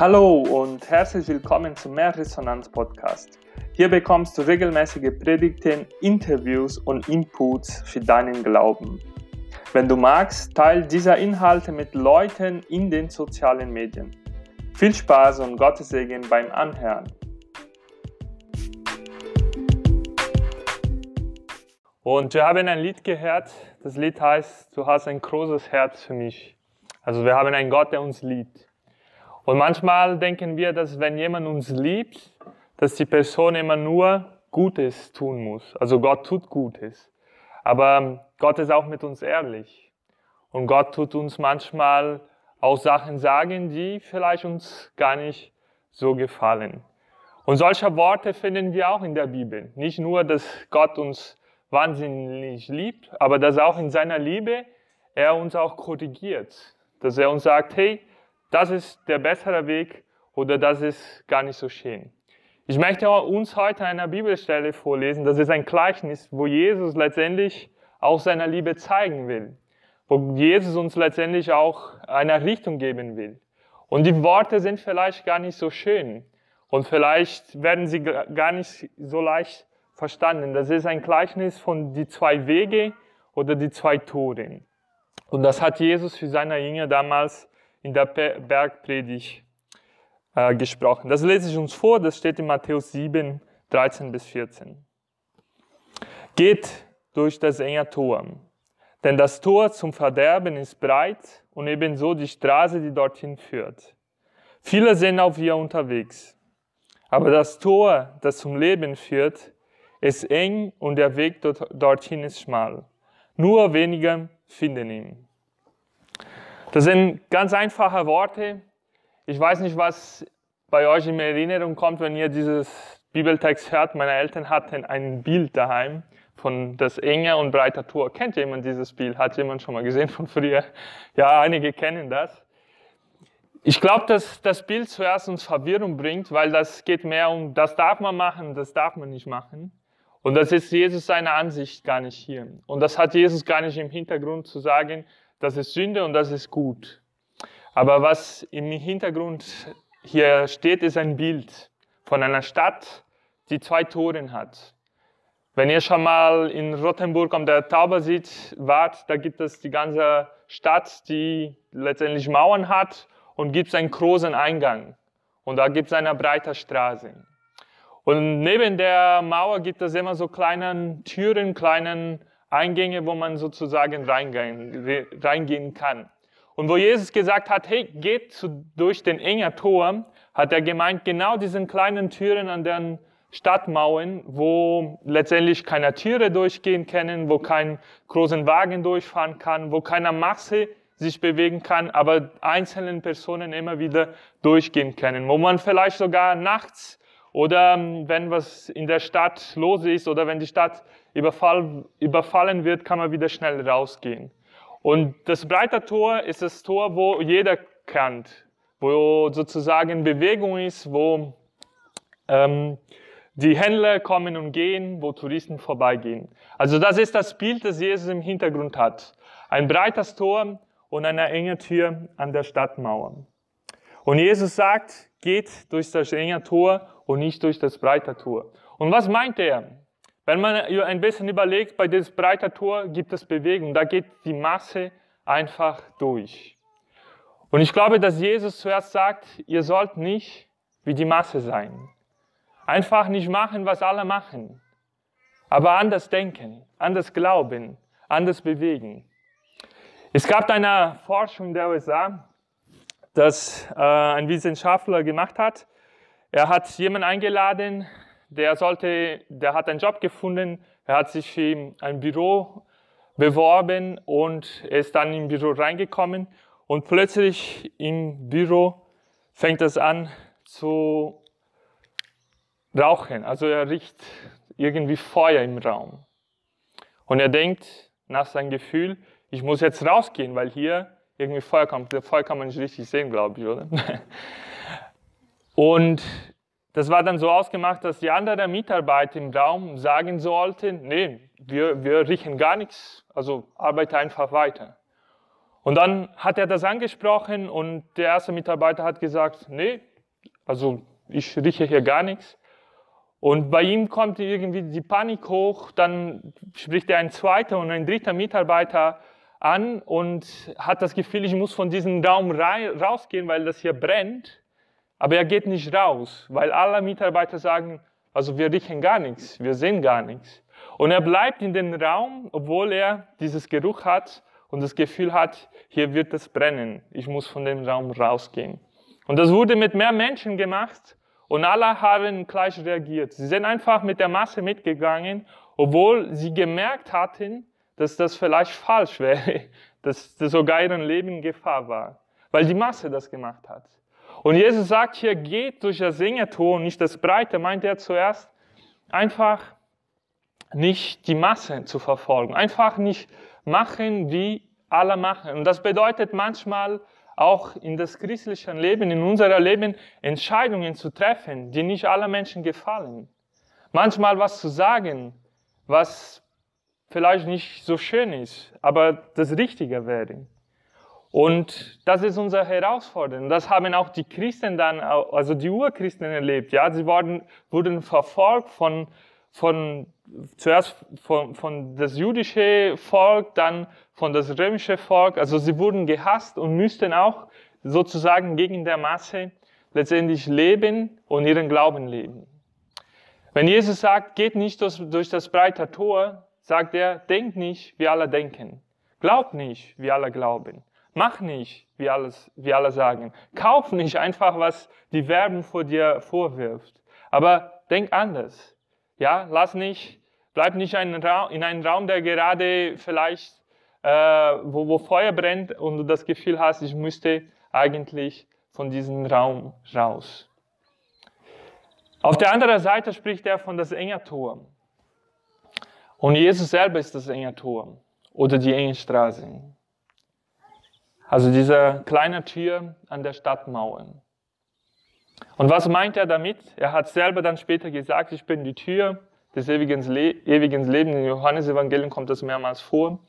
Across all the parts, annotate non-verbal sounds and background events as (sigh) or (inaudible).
Hallo und herzlich willkommen zum Mehrresonanz Podcast. Hier bekommst du regelmäßige Predigten, Interviews und Inputs für deinen Glauben. Wenn du magst, teile diese Inhalte mit Leuten in den sozialen Medien. Viel Spaß und Gottes Segen beim Anhören. Und wir haben ein Lied gehört. Das Lied heißt, du hast ein großes Herz für mich. Also wir haben einen Gott, der uns liebt. Und manchmal denken wir, dass wenn jemand uns liebt, dass die Person immer nur Gutes tun muss. Also Gott tut Gutes. Aber Gott ist auch mit uns ehrlich. Und Gott tut uns manchmal auch Sachen sagen, die vielleicht uns gar nicht so gefallen. Und solche Worte finden wir auch in der Bibel. Nicht nur, dass Gott uns wahnsinnig liebt, aber dass auch in seiner Liebe er uns auch korrigiert. Dass er uns sagt, hey, das ist der bessere Weg oder das ist gar nicht so schön. Ich möchte uns heute eine Bibelstelle vorlesen. Das ist ein Gleichnis, wo Jesus letztendlich auch seine Liebe zeigen will. Wo Jesus uns letztendlich auch eine Richtung geben will. Und die Worte sind vielleicht gar nicht so schön. Und vielleicht werden sie gar nicht so leicht verstanden. Das ist ein Gleichnis von die zwei Wege oder die zwei Tore. Und das hat Jesus für seine Jünger damals in der Bergpredigt äh, gesprochen. Das lese ich uns vor, das steht in Matthäus 7, 13 bis 14. Geht durch das enge Tor, denn das Tor zum Verderben ist breit und ebenso die Straße, die dorthin führt. Viele sind auf ihr unterwegs. Aber das Tor, das zum Leben führt, ist eng und der Weg dort, dorthin ist schmal. Nur wenige finden ihn. Das sind ganz einfache Worte. Ich weiß nicht, was bei euch in Erinnerung kommt, wenn ihr dieses Bibeltext hört. Meine Eltern hatten ein Bild daheim von das enge und breite Tor. Kennt jemand dieses Bild? Hat jemand schon mal gesehen von früher? Ja, einige kennen das. Ich glaube, dass das Bild zuerst uns Verwirrung bringt, weil das geht mehr um, das darf man machen, das darf man nicht machen. Und das ist Jesus seine Ansicht gar nicht hier. Und das hat Jesus gar nicht im Hintergrund zu sagen, das ist Sünde und das ist gut. Aber was im Hintergrund hier steht, ist ein Bild von einer Stadt, die zwei Toren hat. Wenn ihr schon mal in Rothenburg am der Tauber sieht, wart, da gibt es die ganze Stadt, die letztendlich Mauern hat und gibt es einen großen Eingang. Und da gibt es eine breite Straße. Und neben der Mauer gibt es immer so kleine Türen, kleine Eingänge, wo man sozusagen reingehen, reingehen kann. Und wo Jesus gesagt hat, hey, geht zu, durch den engen Tor, hat er gemeint, genau diesen kleinen Türen an den Stadtmauern, wo letztendlich keine Tiere durchgehen können, wo kein großen Wagen durchfahren kann, wo keine Masse sich bewegen kann, aber einzelnen Personen immer wieder durchgehen können, wo man vielleicht sogar nachts oder ähm, wenn was in der Stadt los ist oder wenn die Stadt überfall, überfallen wird, kann man wieder schnell rausgehen. Und das breite Tor ist das Tor, wo jeder kennt, wo sozusagen Bewegung ist, wo ähm, die Händler kommen und gehen, wo Touristen vorbeigehen. Also das ist das Bild, das Jesus im Hintergrund hat. Ein breites Tor und eine enge Tür an der Stadtmauer. Und Jesus sagt, geht durch das enge Tor und nicht durch das breite Tor. Und was meint er? Wenn man ein bisschen überlegt, bei diesem breiten Tor gibt es Bewegung, da geht die Masse einfach durch. Und ich glaube, dass Jesus zuerst sagt, ihr sollt nicht wie die Masse sein. Einfach nicht machen, was alle machen, aber anders denken, anders glauben, anders bewegen. Es gab eine Forschung der USA, das äh, ein Wissenschaftler gemacht hat. Er hat jemanden eingeladen, der sollte, der hat einen Job gefunden, er hat sich für ein Büro beworben und ist dann im Büro reingekommen und plötzlich im Büro fängt es an zu rauchen. Also er riecht irgendwie Feuer im Raum. Und er denkt nach seinem Gefühl, ich muss jetzt rausgehen, weil hier irgendwie Feuer. Der Feuer kann man nicht richtig sehen, glaube ich, oder? (laughs) Und das war dann so ausgemacht, dass die anderen Mitarbeiter im Raum sagen sollten, nee, wir, wir riechen gar nichts, also arbeite einfach weiter. Und dann hat er das angesprochen und der erste Mitarbeiter hat gesagt, nee, Also ich rieche hier gar nichts. Und bei ihm kommt irgendwie die Panik hoch, dann spricht er ein zweiter und ein dritter Mitarbeiter an und hat das Gefühl, ich muss von diesem Raum rausgehen, weil das hier brennt. Aber er geht nicht raus, weil alle Mitarbeiter sagen, also wir riechen gar nichts, wir sehen gar nichts. Und er bleibt in dem Raum, obwohl er dieses Geruch hat und das Gefühl hat, hier wird es brennen, ich muss von dem Raum rausgehen. Und das wurde mit mehr Menschen gemacht und alle haben gleich reagiert. Sie sind einfach mit der Masse mitgegangen, obwohl sie gemerkt hatten, dass das vielleicht falsch wäre, (laughs) dass das sogar ihren Leben in Gefahr war, weil die Masse das gemacht hat. Und Jesus sagt hier, geht durch das enge nicht das breite, meint er zuerst, einfach nicht die Masse zu verfolgen, einfach nicht machen, wie alle machen. Und das bedeutet manchmal, auch in das christliche Leben, in unser Leben Entscheidungen zu treffen, die nicht allen Menschen gefallen. Manchmal was zu sagen, was vielleicht nicht so schön ist, aber das Richtige wäre. Und das ist unsere Herausforderung. Das haben auch die Christen dann, also die Urchristen erlebt. Ja, sie wurden, wurden verfolgt von, von zuerst von, von das jüdische Volk, dann von das römische Volk. Also sie wurden gehasst und müssten auch sozusagen gegen der Masse letztendlich leben und ihren Glauben leben. Wenn Jesus sagt, geht nicht durch, durch das breite Tor, sagt er, denk nicht, wie alle denken. Glaub nicht, wie alle glauben. Mach nicht, wie, alles, wie alle sagen. Kauf nicht einfach, was die Werbung vor dir vorwirft. Aber denk anders. Ja, lass nicht, bleib nicht in einem Raum, der gerade vielleicht, äh, wo, wo Feuer brennt und du das Gefühl hast, ich müsste eigentlich von diesem Raum raus. Auf der anderen Seite spricht er von das enge Tor. Und Jesus selber ist das enge Tor oder die enge Straße. Also diese kleine Tür an der Stadtmauer. Und was meint er damit? Er hat selber dann später gesagt, ich bin die Tür des ewigen, Le ewigen Lebens. Im Johannesevangelium kommt das mehrmals vor.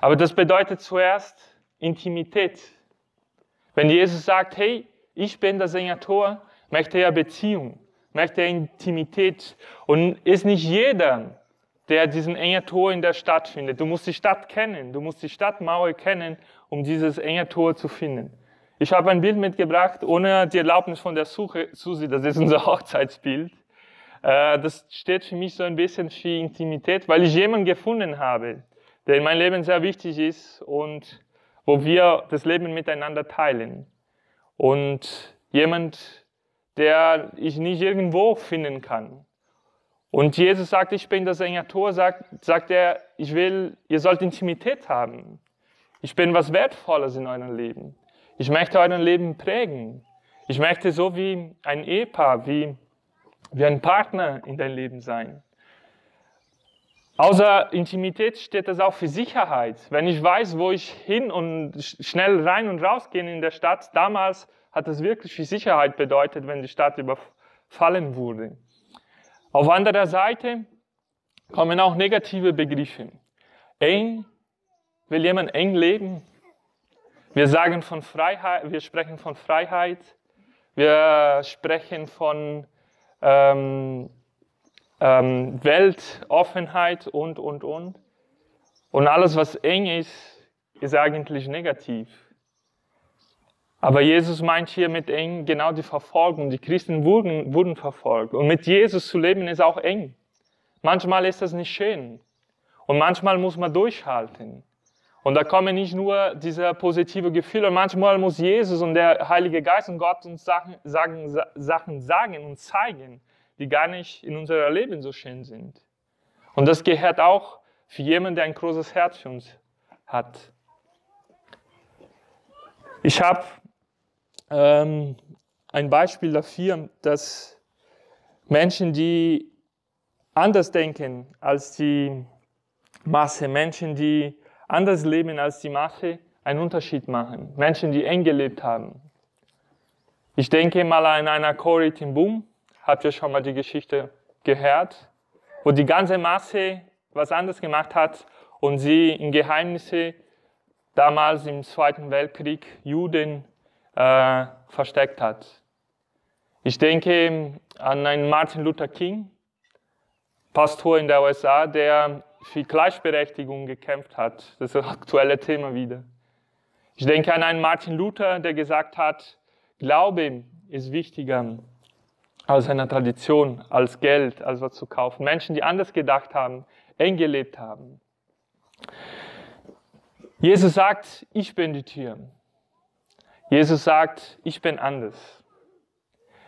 Aber das bedeutet zuerst Intimität. Wenn Jesus sagt, hey, ich bin das enge Tor, möchte er Beziehung, möchte er Intimität. Und ist nicht jeder, der diesen engen Tor in der Stadt findet. Du musst die Stadt kennen, du musst die Stadtmauer kennen, um dieses enge Tor zu finden. Ich habe ein Bild mitgebracht, ohne die Erlaubnis von der Suche, Susi, das ist unser (laughs) Hochzeitsbild. Äh, das steht für mich so ein bisschen für Intimität, weil ich jemanden gefunden habe, der in meinem Leben sehr wichtig ist und wo wir das Leben miteinander teilen. Und jemand, der ich nicht irgendwo finden kann. Und Jesus sagt, ich bin das enge Tor, sagt, sagt er, ich will, ihr sollt Intimität haben. Ich bin was Wertvolles in eurem Leben. Ich möchte euer Leben prägen. Ich möchte so wie ein Ehepaar, wie, wie ein Partner in dein Leben sein. Außer Intimität steht das auch für Sicherheit. Wenn ich weiß, wo ich hin und schnell rein und raus gehe in der Stadt, damals hat das wirklich für Sicherheit bedeutet, wenn die Stadt überfallen wurde. Auf anderer Seite kommen auch negative Begriffe. Eng, will jemand eng leben? Wir sagen von Freiheit, wir sprechen von Freiheit, wir sprechen von ähm, ähm, Weltoffenheit und, und, und. Und alles, was eng ist, ist eigentlich negativ. Aber Jesus meint hier mit eng genau die Verfolgung. Die Christen wurden, wurden verfolgt. Und mit Jesus zu leben ist auch eng. Manchmal ist das nicht schön. Und manchmal muss man durchhalten. Und da kommen nicht nur diese positive Gefühle, manchmal muss Jesus und der Heilige Geist und Gott uns Sachen sagen, Sachen sagen und zeigen, die gar nicht in unserem Leben so schön sind. Und das gehört auch für jemanden, der ein großes Herz für uns hat. Ich habe ähm, ein Beispiel dafür, dass Menschen, die anders denken als die Masse, Menschen, die anders leben als die Masse, einen Unterschied machen. Menschen, die eng gelebt haben. Ich denke mal an einer Corey Tim Boom. Habt ihr schon mal die Geschichte gehört? Wo die ganze Masse was anderes gemacht hat und sie in Geheimnisse damals im Zweiten Weltkrieg Juden äh, versteckt hat. Ich denke an einen Martin Luther King, Pastor in der USA, der für Gleichberechtigung gekämpft hat. Das ist das aktuelle Thema wieder. Ich denke an einen Martin Luther, der gesagt hat, Glaube ist wichtiger als eine Tradition, als Geld, als was zu kaufen. Menschen, die anders gedacht haben, eng gelebt haben. Jesus sagt, ich bin die Tür. Jesus sagt, ich bin anders.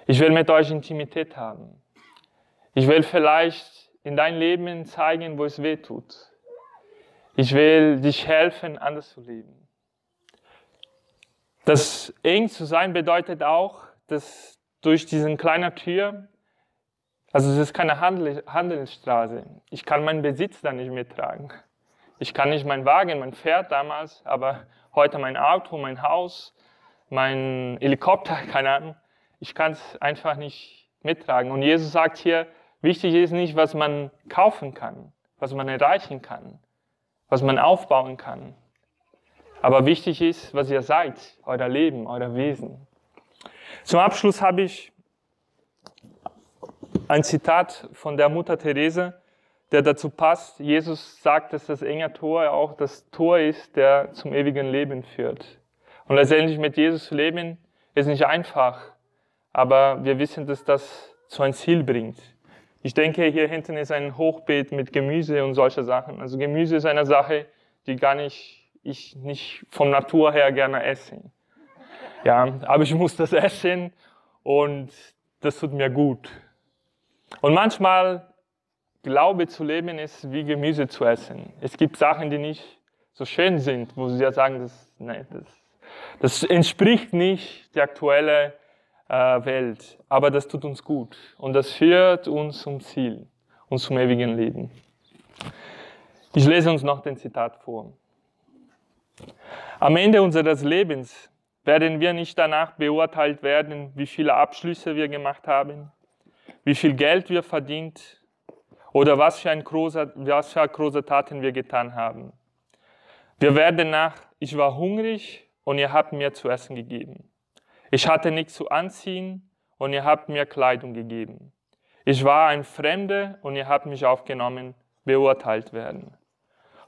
Ich will mit euch Intimität haben. Ich will vielleicht in dein Leben zeigen, wo es weh tut. Ich will dich helfen, anders zu leben. Das eng zu sein bedeutet auch, dass durch diesen kleinen Tür, also es ist keine Handel Handelsstraße, ich kann meinen Besitz da nicht mittragen. Ich kann nicht mein Wagen, mein Pferd damals, aber heute mein Auto, mein Haus, mein Helikopter, (laughs) keine Ahnung, ich kann es einfach nicht mittragen. Und Jesus sagt hier, wichtig ist nicht, was man kaufen kann, was man erreichen kann, was man aufbauen kann, aber wichtig ist, was ihr seid, euer Leben, euer Wesen. Zum Abschluss habe ich ein Zitat von der Mutter Therese, der dazu passt. Jesus sagt, dass das enge Tor auch das Tor ist, der zum ewigen Leben führt. Und letztendlich mit Jesus zu leben, ist nicht einfach. Aber wir wissen, dass das zu ein Ziel bringt. Ich denke, hier hinten ist ein Hochbeet mit Gemüse und solche Sachen. Also Gemüse ist eine Sache, die gar nicht ich nicht von Natur her gerne esse. Ja, aber ich muss das essen und das tut mir gut. Und manchmal Glaube zu leben ist wie Gemüse zu essen. Es gibt Sachen, die nicht so schön sind, wo sie ja sagen, das, nee, das, das entspricht nicht der aktuellen äh, Welt, aber das tut uns gut und das führt uns zum Ziel und zum ewigen Leben. Ich lese uns noch den Zitat vor. Am Ende unseres Lebens werden wir nicht danach beurteilt werden, wie viele Abschlüsse wir gemacht haben, wie viel Geld wir verdient oder was für, ein großer, was für große Taten wir getan haben. Wir werden nach, ich war hungrig und ihr habt mir zu essen gegeben. Ich hatte nichts zu anziehen und ihr habt mir Kleidung gegeben. Ich war ein Fremder und ihr habt mich aufgenommen, beurteilt werden.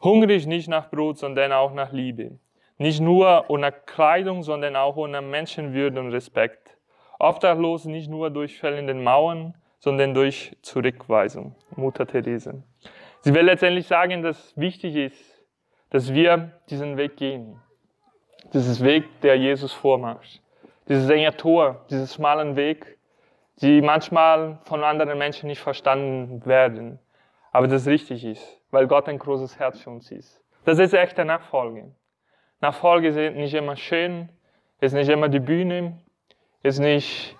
Hungrig nicht nach Brot, sondern auch nach Liebe. Nicht nur ohne Kleidung, sondern auch ohne Menschenwürde und Respekt. Obdachlos nicht nur durch fällende Mauern, sondern durch Zurückweisung. Mutter Therese. Sie will letztendlich sagen, dass wichtig ist, dass wir diesen Weg gehen. Dieses Weg, der Jesus vormacht. Dieses enge Tor, dieses schmalen Weg, die manchmal von anderen Menschen nicht verstanden werden aber das richtig ist, weil Gott ein großes Herz für uns ist. Das ist echte Nachfolge. Nachfolge ist nicht immer schön, ist nicht immer die Bühne, ist nicht,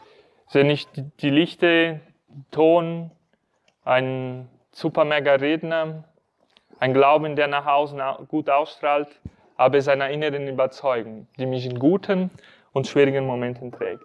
sind nicht die Lichter, Ton, ein super mega Redner, ein Glauben, der nach außen gut ausstrahlt, aber es ist eine innere Überzeugung, die mich in guten und schwierigen Momenten trägt.